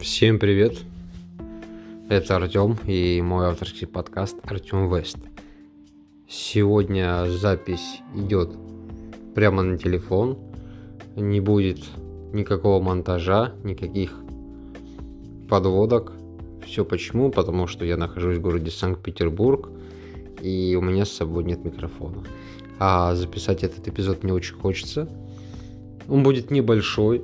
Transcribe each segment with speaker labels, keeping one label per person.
Speaker 1: Всем привет! Это Артем и мой авторский подкаст Артем Вест. Сегодня запись идет прямо на телефон. Не будет никакого монтажа, никаких подводок. Все почему? Потому что я нахожусь в городе Санкт-Петербург и у меня с собой нет микрофона. А записать этот эпизод мне очень хочется. Он будет небольшой,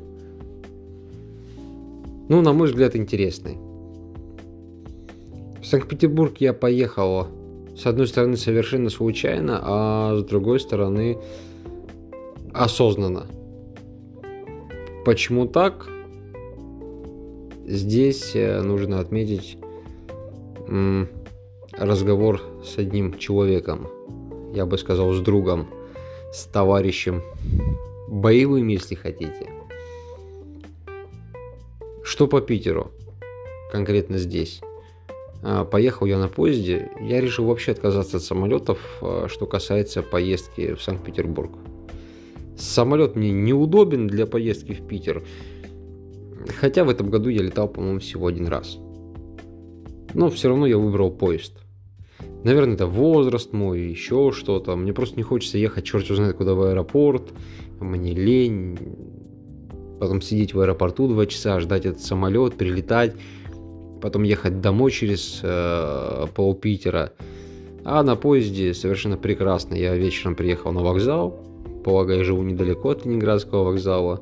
Speaker 1: ну, на мой взгляд, интересный. В Санкт-Петербург я поехал, с одной стороны, совершенно случайно, а с другой стороны, осознанно. Почему так? Здесь э, нужно отметить разговор с одним человеком, я бы сказал, с другом, с товарищем, боевым, если хотите. Что по Питеру? Конкретно здесь. А, поехал я на поезде. Я решил вообще отказаться от самолетов, а, что касается поездки в Санкт-Петербург. Самолет мне неудобен для поездки в Питер. Хотя в этом году я летал, по-моему, всего один раз. Но все равно я выбрал поезд. Наверное, это возраст мой, еще что-то. Мне просто не хочется ехать черт знает куда в аэропорт. Мне лень потом сидеть в аэропорту два часа, ждать этот самолет, прилетать, потом ехать домой через э, пол Питера. А на поезде совершенно прекрасно. Я вечером приехал на вокзал, полагаю, живу недалеко от Ленинградского вокзала.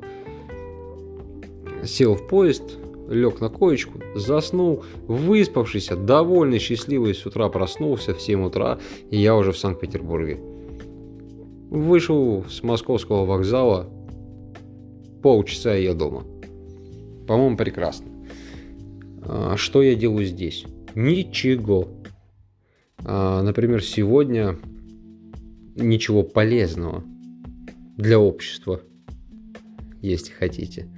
Speaker 1: Сел в поезд, лег на коечку, заснул, выспавшийся, довольный, счастливый, с утра проснулся в 7 утра, и я уже в Санкт-Петербурге. Вышел с московского вокзала, полчаса я дома. По-моему, прекрасно. А, что я делаю здесь? Ничего. А, например, сегодня ничего полезного для общества, если хотите.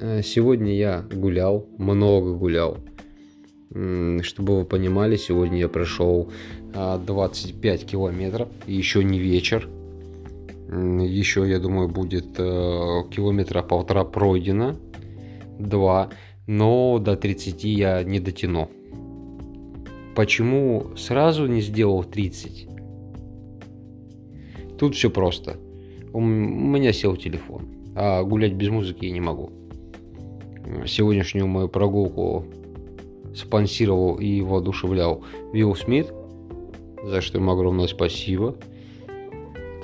Speaker 1: А, сегодня я гулял, много гулял. Чтобы вы понимали, сегодня я прошел 25 километров, еще не вечер. Еще, я думаю, будет э, километра полтора пройдено. Два. Но до 30 я не дотяну. Почему сразу не сделал 30? Тут все просто. У меня сел телефон. А гулять без музыки я не могу. Сегодняшнюю мою прогулку спонсировал и воодушевлял Вилл Смит, за что ему огромное спасибо.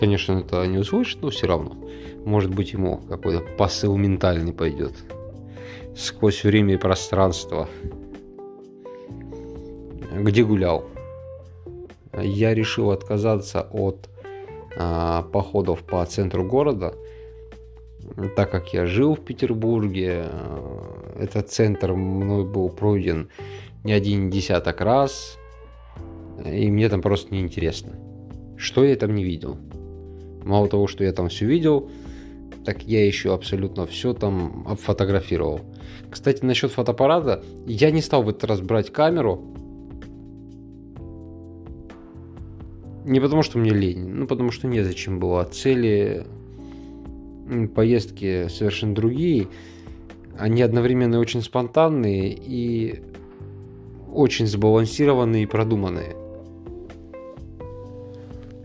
Speaker 1: Конечно, это не услышит, но все равно. Может быть, ему какой-то посыл ментальный пойдет. Сквозь время и пространство. Где гулял? Я решил отказаться от а, походов по центру города, так как я жил в Петербурге, а, этот центр мной был пройден не один десяток раз, и мне там просто неинтересно. Что я там не видел? Мало того, что я там все видел, так я еще абсолютно все там обфотографировал. Кстати, насчет фотоаппарата, я не стал в этот раз брать камеру. Не потому, что мне лень, ну потому что незачем было. Цели поездки совершенно другие. Они одновременно очень спонтанные и очень сбалансированные и продуманные.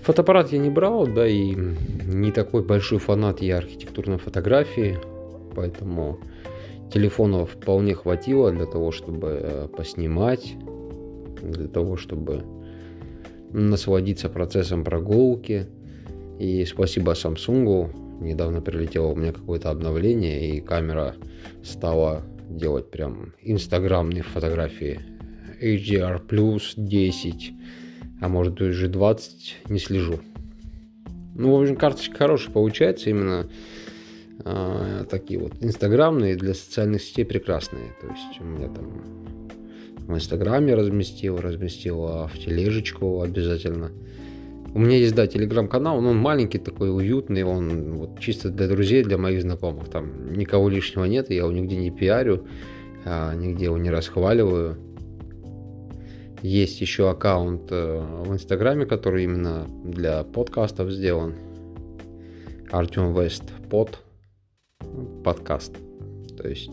Speaker 1: Фотоаппарат я не брал, да и не такой большой фанат я архитектурной фотографии, поэтому телефона вполне хватило для того, чтобы э, поснимать, для того, чтобы насладиться процессом прогулки. И спасибо Samsung, недавно прилетело у меня какое-то обновление, и камера стала делать прям инстаграмные фотографии. HDR плюс 10 а может уже 20, не слежу. Ну, в общем, карточка хорошая получается, именно э, такие вот инстаграмные, для социальных сетей прекрасные. То есть у меня там в инстаграме разместил, разместил а в тележечку обязательно. У меня есть, да, телеграм-канал, но он маленький такой, уютный, он вот чисто для друзей, для моих знакомых. Там никого лишнего нет, я его нигде не пиарю, а, нигде его не расхваливаю. Есть еще аккаунт э, в Инстаграме, который именно для подкастов сделан. Артем Вест под подкаст. То есть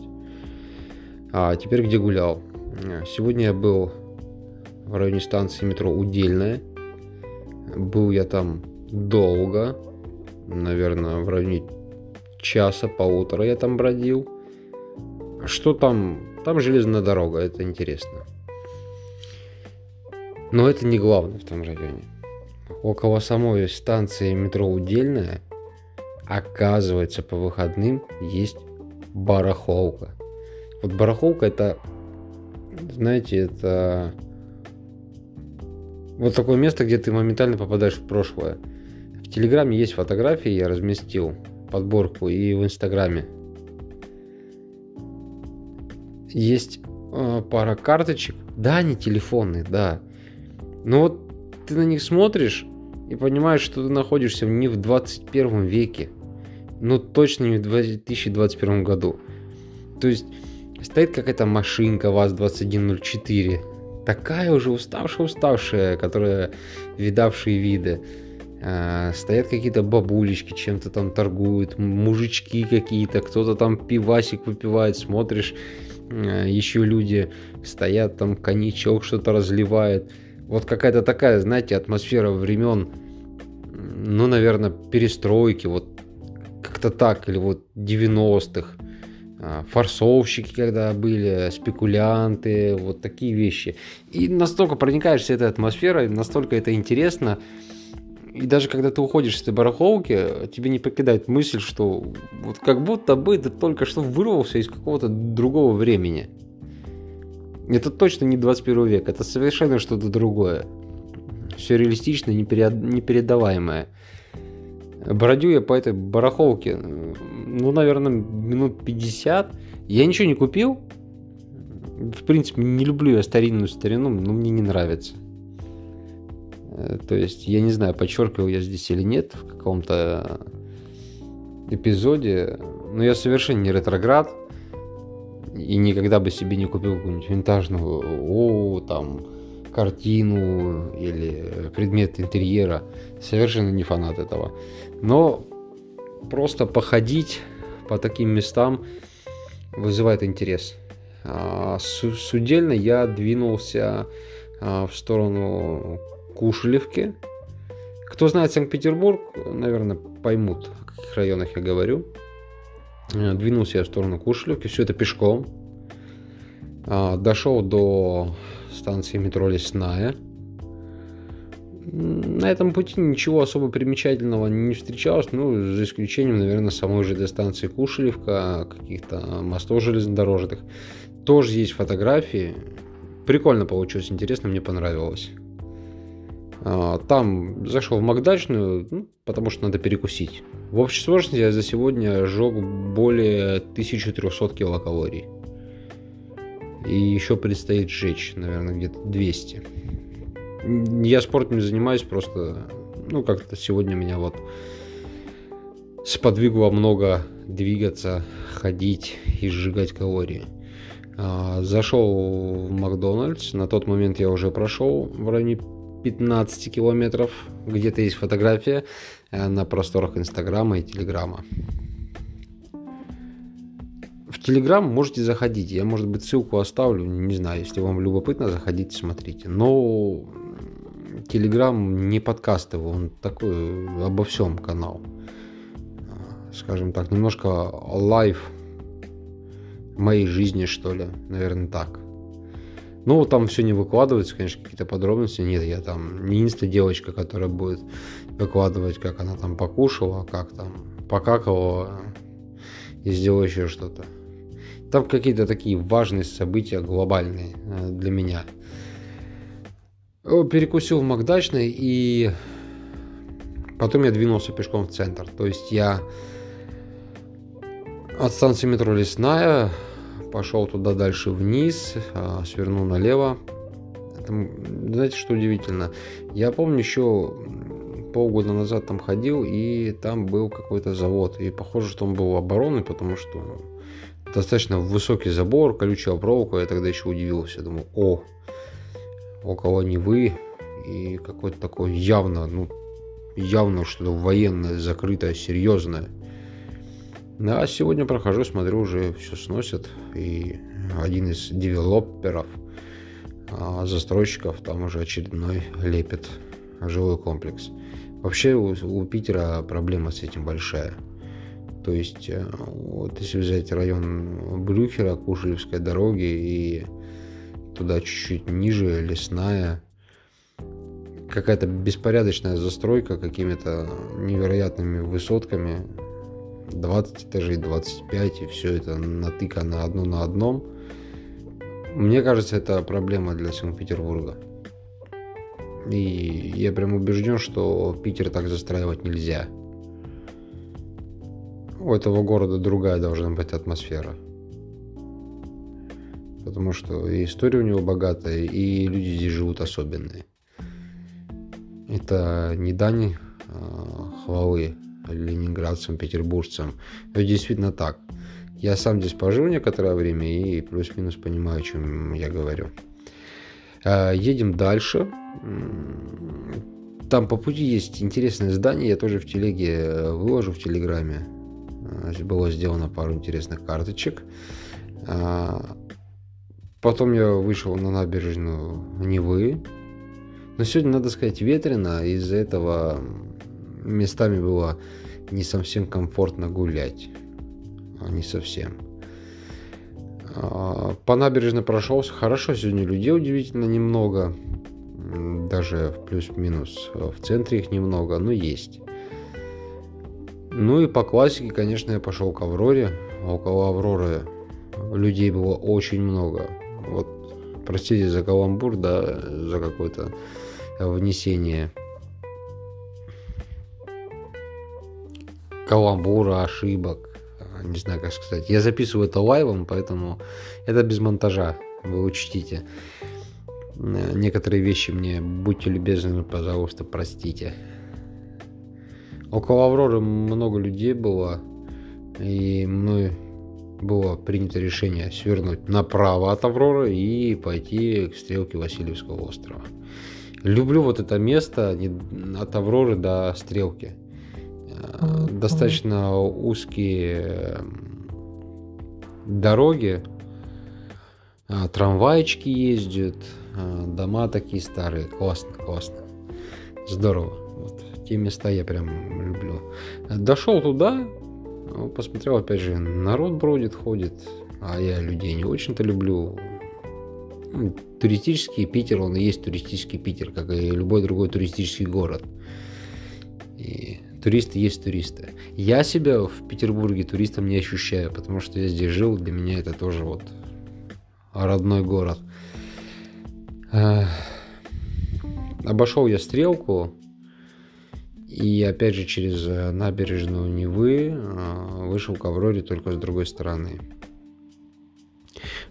Speaker 1: А теперь где гулял? Сегодня я был в районе станции метро Удельная. Был я там долго, наверное, в районе часа, полутора я там бродил. Что там? Там железная дорога, это интересно. Но это не главное в том районе. Около самой станции метро Удельная, оказывается, по выходным есть барахолка. Вот барахолка это, знаете, это вот такое место, где ты моментально попадаешь в прошлое. В Телеграме есть фотографии, я разместил подборку и в Инстаграме. Есть э, пара карточек, да, они телефонные, да. Но вот ты на них смотришь и понимаешь, что ты находишься не в 21 веке. Ну, точно не в 2021 году. То есть, стоит какая-то машинка ВАЗ-2104. Такая уже уставшая-уставшая, которая видавшие виды. А, стоят какие-то бабулечки, чем-то там торгуют, мужички какие-то, кто-то там пивасик выпивает, смотришь, а, еще люди стоят, там коньячок что-то разливает. Вот какая-то такая, знаете, атмосфера времен, ну, наверное, перестройки, вот как-то так, или вот 90-х. А, форсовщики когда были, спекулянты, вот такие вещи. И настолько проникаешься этой атмосферой, настолько это интересно. И даже когда ты уходишь с этой барахолки, тебе не покидает мысль, что вот как будто бы ты только что вырвался из какого-то другого времени. Это точно не 21 век, это совершенно что-то другое. Все реалистично, непередаваемое. Бродю я по этой барахолке, ну, наверное, минут 50. Я ничего не купил. В принципе, не люблю я старинную старину, но мне не нравится. Э, то есть, я не знаю, подчеркивал я здесь или нет в каком-то эпизоде, но я совершенно не ретроград и никогда бы себе не купил какую-нибудь винтажную, о, там, картину или предмет интерьера. Совершенно не фанат этого. Но просто походить по таким местам вызывает интерес. А, с удельно я двинулся а, в сторону Кушелевки. Кто знает Санкт-Петербург, наверное, поймут, о каких районах я говорю. Двинулся я в сторону Кушелевки, все это пешком. А, дошел до станции метро Лесная. На этом пути ничего особо примечательного не встречалось, ну, за исключением, наверное, самой ЖД станции Кушелевка, каких-то мостов железнодорожных. Тоже есть фотографии. Прикольно получилось, интересно, мне понравилось. А, там зашел в Макдачную, ну, потому что надо перекусить. В общей сложности я за сегодня сжег более 1300 килокалорий. И еще предстоит сжечь, наверное, где-то 200. Я спортом не занимаюсь, просто, ну, как-то сегодня меня вот сподвигло много двигаться, ходить и сжигать калории. А, зашел в Макдональдс, на тот момент я уже прошел в районе 15 километров. Где-то есть фотография э, на просторах Инстаграма и Телеграма. В Телеграм можете заходить. Я, может быть, ссылку оставлю. Не знаю, если вам любопытно, заходите, смотрите. Но Телеграм не подкастовый, он такой обо всем канал. Скажем так, немножко live моей жизни, что ли. Наверное, так. Ну, там все не выкладывается, конечно, какие-то подробности. Нет, я там не инста девочка, которая будет выкладывать, как она там покушала, как там покакала и сделала еще что-то. Там какие-то такие важные события глобальные э, для меня. Перекусил в Макдачной и потом я двинулся пешком в центр. То есть я от станции метро Лесная пошел туда дальше вниз, а, свернул налево. Там, знаете, что удивительно? Я помню еще полгода назад там ходил, и там был какой-то завод. И похоже, что он был оборонный, потому что достаточно высокий забор, колючая проволока. Я тогда еще удивился. Думаю, о, около Невы и какое-то такое явно, ну, явно что-то военное, закрытое, серьезное. А сегодня прохожу, смотрю, уже все сносят. И один из девелоперов, а, застройщиков, там уже очередной лепит жилой комплекс. Вообще у, у Питера проблема с этим большая. То есть, э, вот если взять район Брюхера, Кушелевской дороги и туда чуть-чуть ниже, лесная, какая-то беспорядочная застройка какими-то невероятными высотками, 20 этажей, 25, и все это натыкано одно на одном. Мне кажется, это проблема для Санкт-Петербурга. И я прям убежден, что Питер так застраивать нельзя. У этого города другая должна быть атмосфера. Потому что и история у него богатая, и люди здесь живут особенные. Это не дань а, хвалы ленинградцам, петербуржцам. Это действительно так. Я сам здесь пожил некоторое время и плюс-минус понимаю, о чем я говорю. А, едем дальше. Там по пути есть интересное здание, я тоже в телеге э, выложу в телеграме. А, было сделано пару интересных карточек. Потом я вышел на набережную Невы, но сегодня, надо сказать, ветрено, из-за этого местами было не совсем комфортно гулять. А не совсем. А, по набережной прошелся хорошо, сегодня людей удивительно немного. Даже в плюс-минус. В центре их немного, но есть. Ну и по классике, конечно, я пошел к Авроре. Около Авроры людей было очень много. Вот, простите за каламбур, да, за какой-то внесение каламбура, ошибок, не знаю, как сказать. Я записываю это лайвом, поэтому это без монтажа, вы учтите. Некоторые вещи мне, будьте любезны, пожалуйста, простите. Около Авроры много людей было, и мной было принято решение свернуть направо от Авроры и пойти к стрелке Васильевского острова. Люблю вот это место от Авроры до Стрелки. Э, достаточно узкие дороги, э, трамвайчики ездят, э, дома такие старые. Классно, классно. Здорово. Вот, те места я прям люблю. Дошел туда, посмотрел, опять же, народ бродит, ходит, а я людей не очень-то люблю туристический Питер, он и есть туристический Питер, как и любой другой туристический город. И туристы есть туристы. Я себя в Петербурге туристом не ощущаю, потому что я здесь жил, для меня это тоже вот родной город. Обошел я стрелку, и опять же через набережную Невы а, вышел к Авроре только с другой стороны.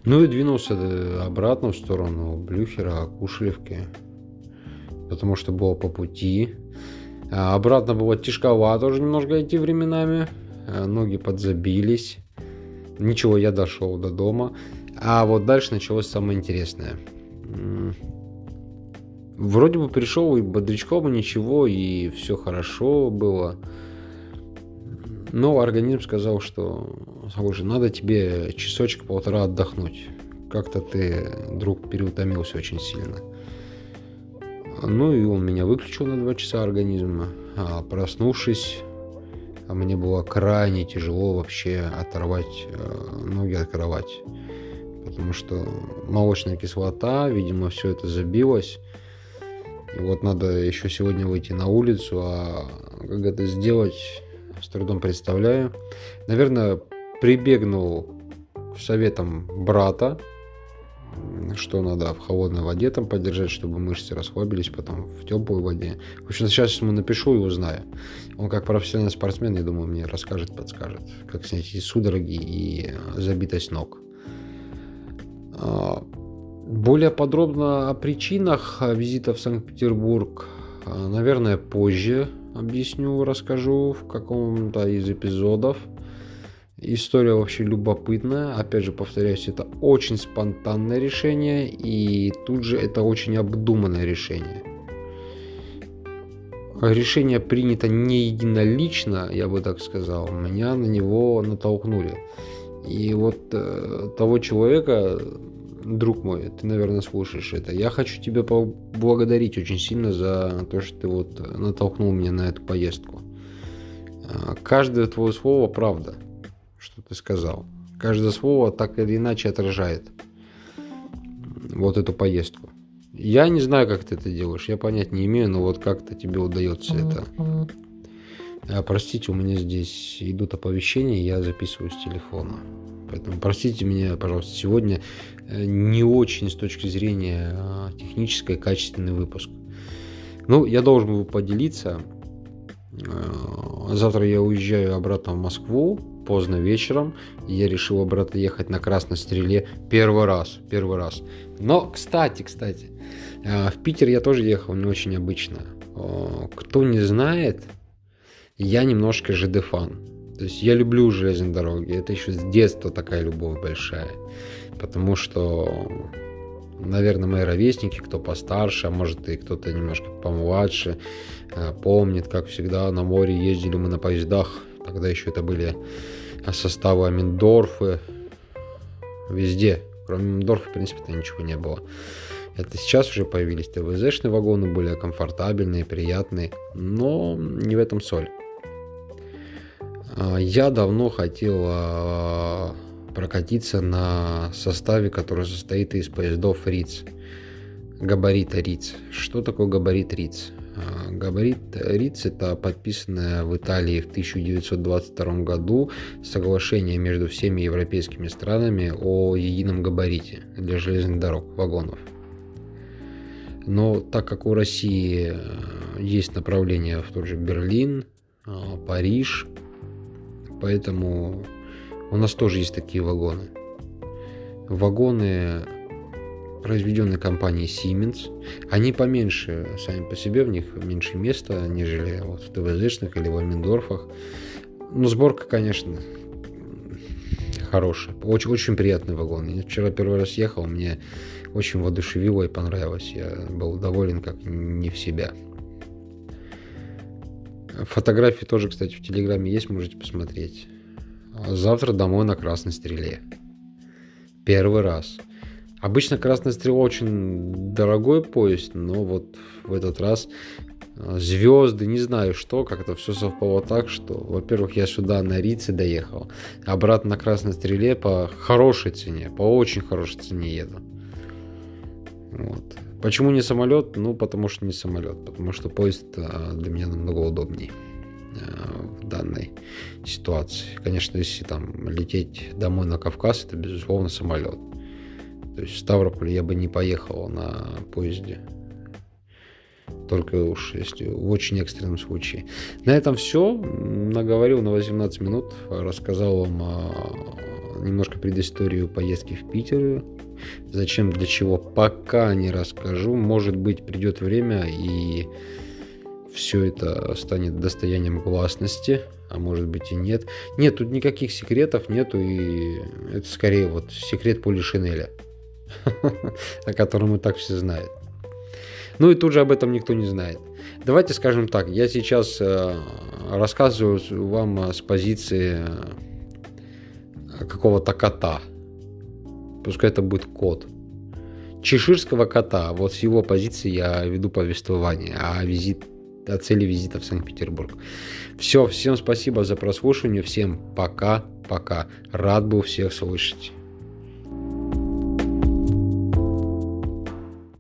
Speaker 1: Ну и двинулся э, обратно в сторону Блюхера, Кушелевки, потому что было по пути. А обратно было тяжковато уже немножко идти временами, э, ноги подзабились. Ничего, я дошел до дома. А вот дальше началось самое интересное. Вроде бы пришел и бодрячком, и ничего, и все хорошо было. Но организм сказал, что слушай, надо тебе часочек-полтора отдохнуть. Как-то ты, друг, переутомился очень сильно. Ну и он меня выключил на два часа организма. А проснувшись, мне было крайне тяжело вообще оторвать э, ноги от кровати. Потому что молочная кислота, видимо, все это забилось. И вот надо еще сегодня выйти на улицу, а как это сделать, с трудом представляю. Наверное, прибегнул к советам брата, что надо в холодной воде там подержать, чтобы мышцы расслабились, потом в теплой воде. В общем, сейчас ему напишу и узнаю. Он как профессиональный спортсмен, я думаю, мне расскажет, подскажет, как снять и судороги и забитость ног. А, более подробно о причинах визита в Санкт-Петербург, а, наверное, позже объясню, расскажу в каком-то из эпизодов. История вообще любопытная. Опять же, повторяюсь, это очень спонтанное решение, и тут же это очень обдуманное решение. решение принято не единолично, я бы так сказал, меня на него натолкнули. И вот э, того человека, друг мой, ты, наверное, слушаешь это, я хочу тебя поблагодарить очень сильно за то, что ты вот натолкнул меня на эту поездку. Э, каждое твое слово правда, что ты сказал. Каждое слово так или иначе отражает вот эту поездку. Я не знаю, как ты это делаешь, я понять не имею, но вот как-то тебе удается это. А, простите, у меня здесь идут оповещения, я записываю с телефона. Поэтому простите меня, пожалуйста, сегодня э, не очень с точки зрения а, технической качественный выпуск. Ну, я должен был поделиться. А, завтра я уезжаю обратно в Москву поздно вечером. Я решил обратно ехать на Красной Стреле первый раз. Первый раз. Но, кстати, кстати, а, в Питер я тоже ехал не очень обычно. Кто не знает, я немножко ЖД-фан. То есть я люблю железные дороги. Это еще с детства такая любовь большая. Потому что, наверное, мои ровесники, кто постарше, а может и кто-то немножко помладше, а, помнит, как всегда на море ездили мы на поездах. Тогда еще это были составы Аминдорфы. Везде. Кроме Аминдорфа, в принципе-то ничего не было. Это сейчас уже появились ТВЗшные вагоны, более комфортабельные, приятные, но не в этом соль. А, я давно хотел а, прокатиться на составе, который состоит из поездов РИЦ, габарита РИЦ. Что такое габарит РИЦ? А, габарит РИЦ – это подписанное в Италии в 1922 году соглашение между всеми европейскими странами о едином габарите для железных дорог, вагонов – но так как у России э, есть направление в тот же Берлин, э, Париж, поэтому у нас тоже есть такие вагоны. Вагоны, произведенные компанией Siemens, они поменьше сами по себе, в них меньше места, нежели вот в ТВЗшных или в Альмендорфах. Но сборка, конечно, хорошая. Очень, очень приятный вагон. Я вчера первый раз ехал, мне очень воодушевило и понравилось. Я был доволен как не в себя. Фотографии тоже, кстати, в Телеграме есть, можете посмотреть. Завтра домой на Красной Стреле. Первый раз. Обычно Красная Стрела очень дорогой поезд, но вот в этот раз а, звезды, не знаю что, как-то все совпало так, что, во-первых, я сюда на Рице доехал, обратно на Красной Стреле по хорошей цене, по очень хорошей цене еду. Вот. Почему не самолет? Ну, потому что не самолет. Потому что поезд а, для меня намного удобней а, в данной ситуации. Конечно, если там лететь домой на Кавказ, это, безусловно, самолет. То есть в Ставрополь я бы не поехал на поезде. Только уж если в очень экстренном случае. На этом все. Наговорил на 18 минут. Рассказал вам немножко предысторию поездки в Питер Зачем, для чего, пока не расскажу. Может быть, придет время и все это станет достоянием гласности, а может быть и нет. Нет, тут никаких секретов нету, и это скорее вот секрет Поли Шинеля, о котором и так все знают. Ну и тут же об этом никто не знает. Давайте скажем так, я сейчас э, рассказываю вам с позиции э, какого-то кота – Пускай это будет кот. Чеширского кота. Вот с его позиции я веду повествование о, визит, о цели визита в Санкт-Петербург. Все, всем спасибо за прослушивание. Всем пока-пока. Рад был всех слышать.